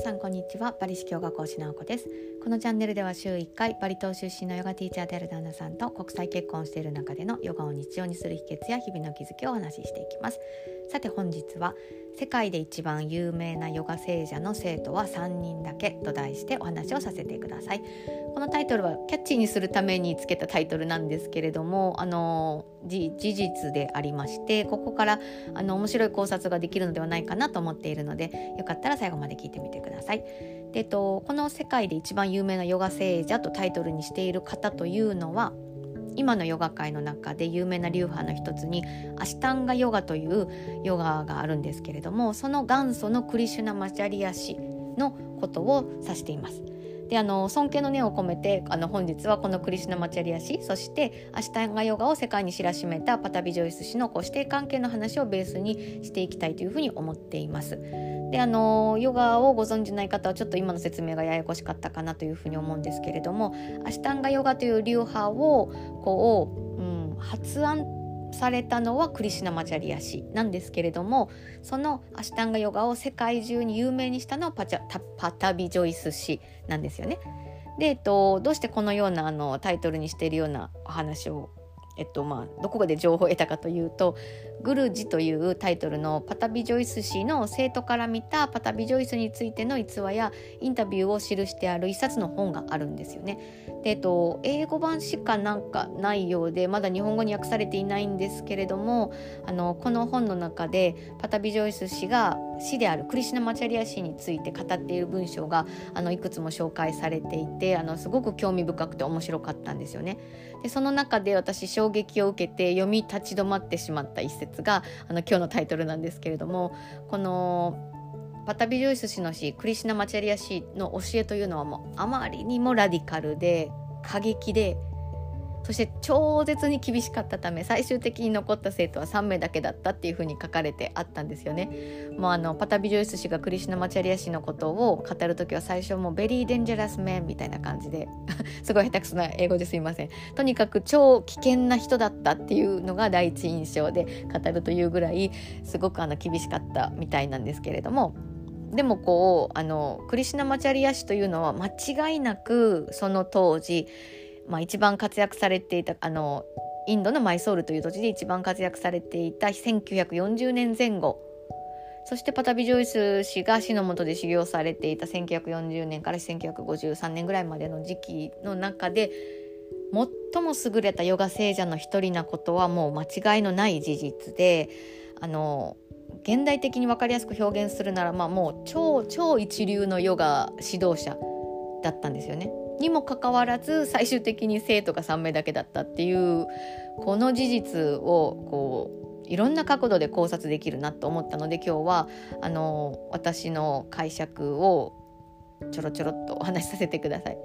さんこんにちは。バリ式ヨガ講師直子です。このチャンネルでは週1回バリ島出身のヨガティーチャーである旦那さんと国際結婚している中でのヨガを日常にする秘訣や日々の気づきをお話ししていきます。さて本日は世界で一番有名なヨガ聖者の生徒は3人だけと題してお話をさせてくださいこのタイトルはキャッチーにするためにつけたタイトルなんですけれどもあの事実でありましてここからあの面白い考察ができるのではないかなと思っているのでよかったら最後まで聞いてみてください。でとこの世界で一番有名なヨガ聖者とタイトルにしている方というのは今のヨガ界の中で有名な流派の一つにアシタンガヨガというヨガがあるんですけれどもその元祖のクリシュナマチャリア氏のことを指しています。であの尊敬の念を込めてあの本日はこのクリシュナマチャリア氏そしてアシタンガヨガを世界に知らしめたパタビジョイス氏のこう師弟関係の話をベースにしていきたいというふうに思っています。であのヨガをご存じない方はちょっと今の説明がややこしかったかなというふうに思うんですけれどもアシタンガヨガという流派をこう、うん、発案されたのはクリシナマチャリア氏なんですけれどもそのアシタンガヨガを世界中に有名にしたのはパチャパタビジョイス氏なんですよね。で、えっと、どうしてこのようなあのタイトルにしているようなお話をえっとまあ、どこで情報を得たかというと「グルジ」というタイトルのパタビジョイス氏の生徒から見たパタビジョイスについての逸話やインタビューを記してある一冊の本があるんですよね。でえっと、英語版しかなんかないようでまだ日本語に訳されていないんですけれどもあのこの本の中でパタビジョイス氏が師であるクリシナマチャリア氏について語っている文章があのいくつも紹介されていてあのすごく興味深くて面白かったんですよね。でその中で私衝撃を受けて読み立ち止まってしまった一節があの今日のタイトルなんですけれどもこのパタビジョイス氏の詩クリシナマチャリア氏の教えというのはもうあまりにもラディカルで過激でそして超絶に厳しかったため最終的に残った生徒は3名だけだったっていうふうに書かれてあったんですよね。もうあのパタビジョイス氏がクリシュナマチャリア氏のことを語る時は最初もうベリーデンジャラスメンみたいな感じで すごい下手くそな英語ですいません。とにかく超危険な人だったっていうのが第一印象で語るというぐらいすごくあの厳しかったみたいなんですけれども。でもこうあのクリシュナマチャリア氏というのは間違いなくその当時まあ、一番活躍されていたあのインドのマイソールという土地で一番活躍されていた1940年前後そしてパタビ・ジョイス氏が死のもとで修行されていた1940年から1953年ぐらいまでの時期の中で最も優れたヨガ聖者の一人なことはもう間違いのない事実であの現代的に分かりやすく表現するなら、まあ、もう超超一流のヨガ指導者だったんですよね。にもかかわらず最終的に生徒が3名だけだったっていうこの事実をこういろんな角度で考察できるなと思ったので今日はあの私の解釈をちょろちょろっとお話しさせてください。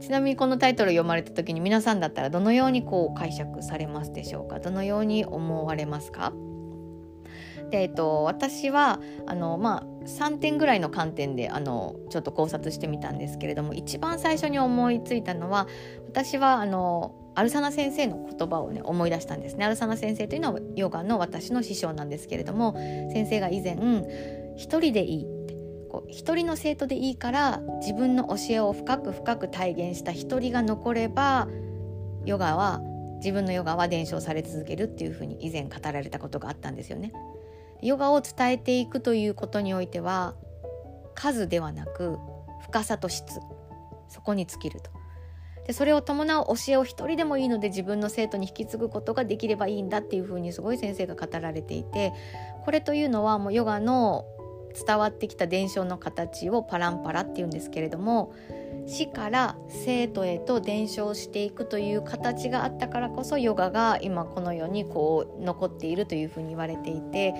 ちなみにこのタイトル読まれた時に皆さんだったらどのようにこう解釈されますでしょうか？どのように思われますか？で、えっと、私はあの、まあ、3点ぐらいの観点であのちょっと考察してみたんですけれども一番最初に思いついたのは私はあのアルサナ先生の言葉をね思い出したんですね。アルサナ先生というのはヨガの私の師匠なんですけれども先生が以前一人でいいってこう一人の生徒でいいから自分の教えを深く深く体現した一人が残ればヨガは自分のヨガは伝承され続けるっていうふうに以前語られたことがあったんですよね。ヨガを伝えていくということにおいては数ではなく深さと質そこに尽きると。でそれを伴う教えを一人でもいいので自分の生徒に引き継ぐことができればいいんだっていうふうにすごい先生が語られていてこれというのはもうヨガの伝わってきた伝承の形をパランパラっていうんですけれども死から生徒へと伝承していくという形があったからこそヨガが今この世にこう残っているというふうに言われていて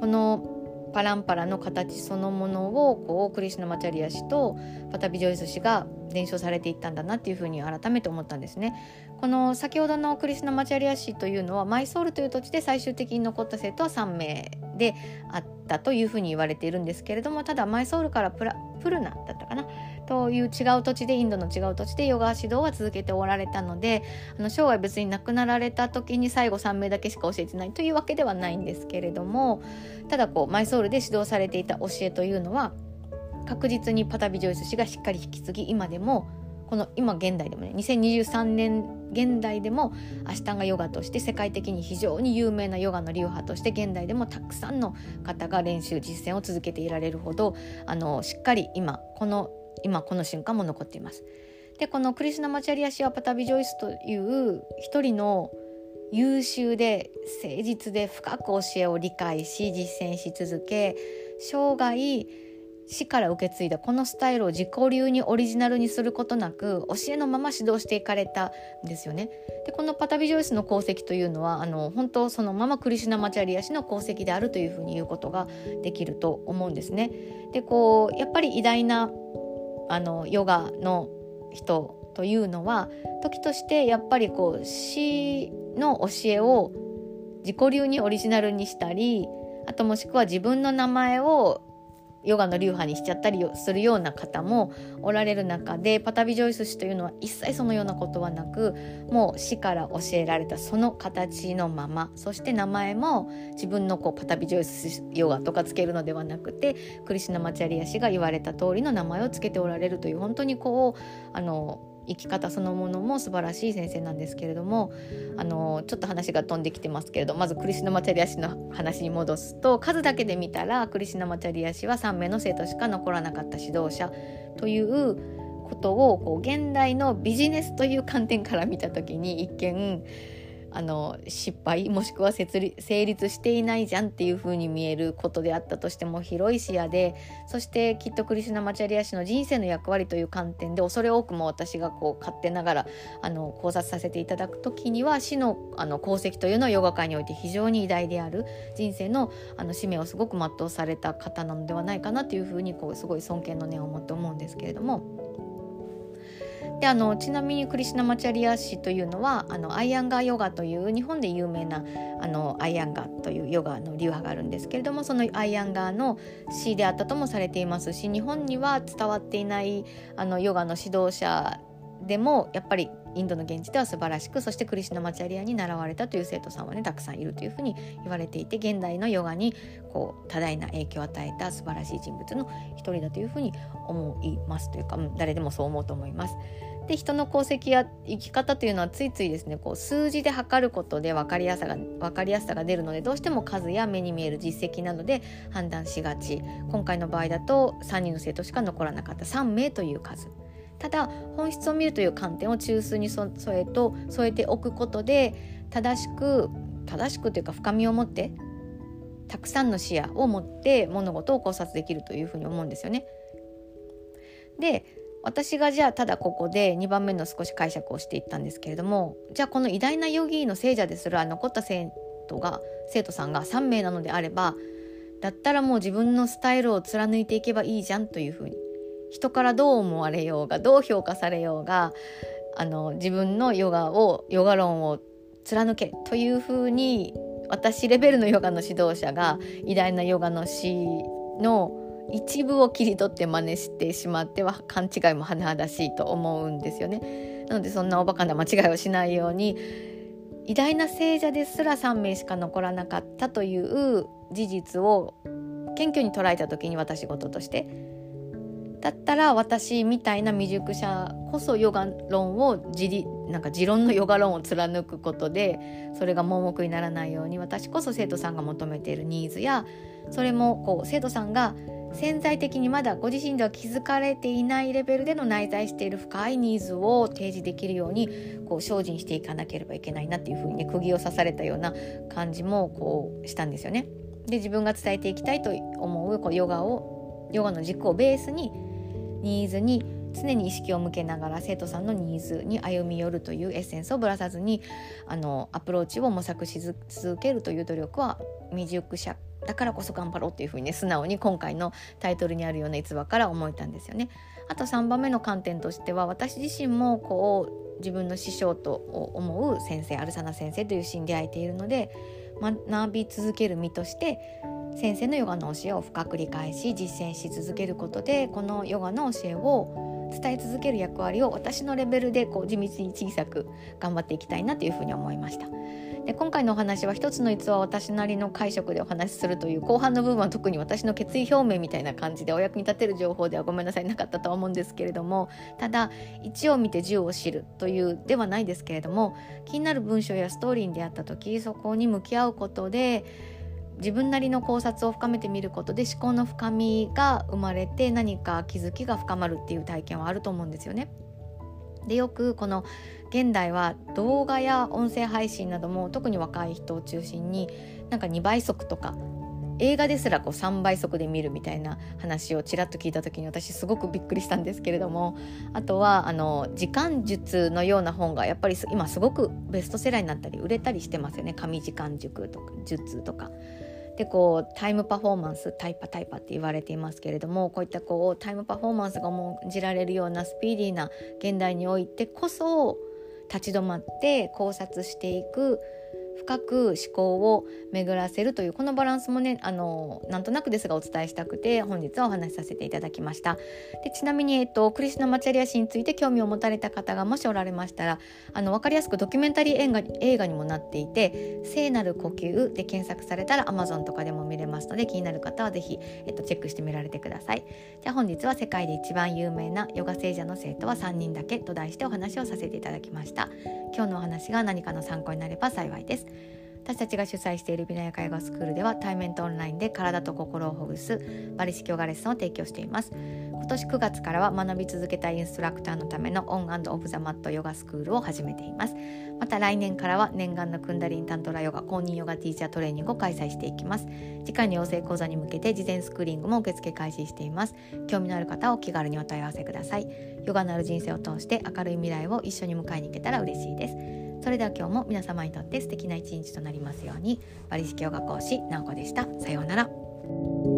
このパランパラの形そのものをこうクリシュナマチャリア氏とパタビジョイス氏が伝承されていったんだなっていうふうに改めて思ったんですね。この先ほどのクリシュナマチャリア氏というのはマイソールという土地で最終的に残った生徒は3名であったというふうに言われているんですけれどもただマイソールからプラプルナだったかなという違う土地でインドの違う土地でヨガ指導は続けておられたのであの生涯別に亡くなられた時に最後3名だけしか教えてないというわけではないんですけれどもただこうマイソールで指導されていた教えというのは確実にパタビ・ジョイス氏がしっかり引き継ぎ今でもこの今現代でもね2023年現代でもアシタンガヨガとして世界的に非常に有名なヨガの流派として現代でもたくさんの方が練習実践を続けていられるほどあのしっかり今この今この瞬間も残っています。でこのクリスナ・マチャリア氏はパタビ・ジョイスという一人の優秀で誠実で深く教えを理解し実践し続け生涯死から受け継いだこのスタイルを自己流にオリジナルにすることなく教えのまま指導していかれたんですよね。でこのパタビジョイスの功績というのはあの本当そのままクリシュナマチャリア氏の功績であるというふうに言うことができると思うんですね。でこうやっぱり偉大なあのヨガの人というのは時としてやっぱりこう死の教えを自己流にオリジナルにしたりあともしくは自分の名前をヨガの流派にしちゃったりするような方もおられる中でパタビジョイス氏というのは一切そのようなことはなくもう死から教えられたその形のままそして名前も自分のこうパタビジョイスヨガとかつけるのではなくてクリシナマチャリア氏が言われた通りの名前をつけておられるという本当にこうあの生き方そのものも素晴らしい先生なんですけれどもあのちょっと話が飛んできてますけれどまずクリシナマチャリア氏の話に戻すと数だけで見たらクリシナマチャリア氏は3名の生徒しか残らなかった指導者ということをこう現代のビジネスという観点から見た時に一見あの失敗もしくは成立していないじゃんっていう風に見えることであったとしても広い視野でそしてきっとクリシュナ・マチャリア氏の人生の役割という観点で恐れ多くも私がこう勝手ながらあの考察させていただく時には死のあの功績というのはヨガ界において非常に偉大である人生のあの使命をすごく全うされた方なのではないかなというふうにこうすごい尊敬の念を持って思うんですけれども。であのちなみにクリシナマチャリア氏というのはあのアイアンガーヨガという日本で有名なあのアイアンガーというヨガの流派があるんですけれどもそのアイアンガーの師であったともされていますし日本には伝わっていないあのヨガの指導者でもやっぱりインドの現地では素晴らしくそしてクリシナマチャリアに習われたという生徒さんはねたくさんいるというふうに言われていて現代のヨガにこう多大な影響を与えた素晴らしい人物の一人だというふうに思いますというか、誰でもそう思うと思います。で人の功績や生き方というのはついついですねこう数字で測ることで分かりやすさが分かりやすさが出るのでどうしても数や目に見える実績などで判断しがち今回の場合だと3人の生徒しか残らなかった3名という数。ただ本質を見るという観点を中枢に添えと添えておくことで正しく正しくというか深みを持ってたくさんの視野を持って物事を考察できるというふうに思うんですよね。で私がじゃあただここで2番目の少し解釈をしていったんですけれどもじゃあこの偉大なヨギーの聖者ですら残った生徒が生徒さんが3名なのであればだったらもう自分のスタイルを貫いていけばいいじゃんというふうに人からどう思われようがどう評価されようがあの自分のヨガをヨガ論を貫けというふうに私レベルのヨガの指導者が偉大なヨガの師の一部を切り取って真似してしまっては勘違いも甚だしいと思うんですよね。なのでそんなおバカな間違いをしないように偉大な聖者ですら3名しか残らなかったという事実を謙虚に捉えた時に私事としてだったら私みたいな未熟者こそヨガ論を自理なんか持論のヨガ論を貫くことでそれが盲目にならないように私こそ生徒さんが求めているニーズやそれもこう生徒さんが潜在的にまだご自身では気づかれていないレベルでの内在している深いニーズを提示できるようにこう精進していかなければいけないなっていうふうにね釘を刺されたような感じもこうしたんですよね。で自分が伝えていきたいと思うこうヨガをヨガの軸をベースにニーズに常に意識を向けながら生徒さんのニーズに歩み寄るというエッセンスをぶらさずにあのアプローチを模索し続けるという努力は未熟者だからこそ頑張ろうっていうふうにね素直に今回のタイトルにあるような逸話から思えたんですよね。あと3番目の観点としては私自身もこう自分の師匠と思う先生アルサナ先生というシーンで会えているので学び続ける身として先生のヨガの教えを深く理解し実践し続けることでこのヨガの教えを伝え続ける役割を私のレベルでこう地道に小さく頑張っていきたいなというふうに思いました。で今回のお話は一つの逸話を私なりの解釈でお話しするという後半の部分は特に私の決意表明みたいな感じでお役に立てる情報ではごめんなさいなかったとは思うんですけれどもただ1を見て10を知るというではないですけれども気になる文章やストーリーに出会った時そこに向き合うことで自分なりの考察を深めてみることで思考の深みが生まれて何か気づきが深まるっていう体験はあると思うんですよね。でよくこの現代は動画や音声配信なども特に若い人を中心になんか2倍速とか映画ですらこう3倍速で見るみたいな話をちらっと聞いた時に私すごくびっくりしたんですけれどもあとはあの時間術のような本がやっぱり今すごくベストセラーになったり売れたりしてますよね神時間塾とか術とか。でこうタイムパフォーマンスタイパタイパって言われていますけれどもこういったこうタイムパフォーマンスが重んじられるようなスピーディーな現代においてこそ立ち止まって考察していく深く思考を巡らせるというこのバランスもねあのなんとなくですがお伝えしたくて本日はお話しさせていただきました。でちなみに、えっと、クリスナ・マチャリア氏について興味を持たれた方がもしおられましたらあの分かりやすくドキュメンタリー映画映画にもなっていて「聖なる呼吸」で検索されたら Amazon とかでも見れますので気になる方は是非、えっと、チェックしてみられてください。じゃあ本日は世界で一番有名なヨガ聖者の生徒は3人だけと題してお話をさせていただきました。今日のお話が何かの参考になれば幸いです。私たちが主催しているビナヤ介護スクールでは対面とオンラインで体と心をほぐすバリ式ヨガレッスンを提供しています。今年9月からは学び続けたインストラクターのためのオンオブザマットヨガスクールを始めています。また来年からは念願のクンダリンタントラヨガ公認ヨガティーチャートレーニングを開催していきます。次回の養成講座に向けて事前スクリーリングも受付開始しています。興味のある方はお気軽にお問い合わせください。ヨガのある人生を通して明るい未来を一緒に迎えに行けたら嬉しいです。それでは今日も皆様にとって素敵な一日となりますように。バリ式ヨガ講師なおこでした。さようなら。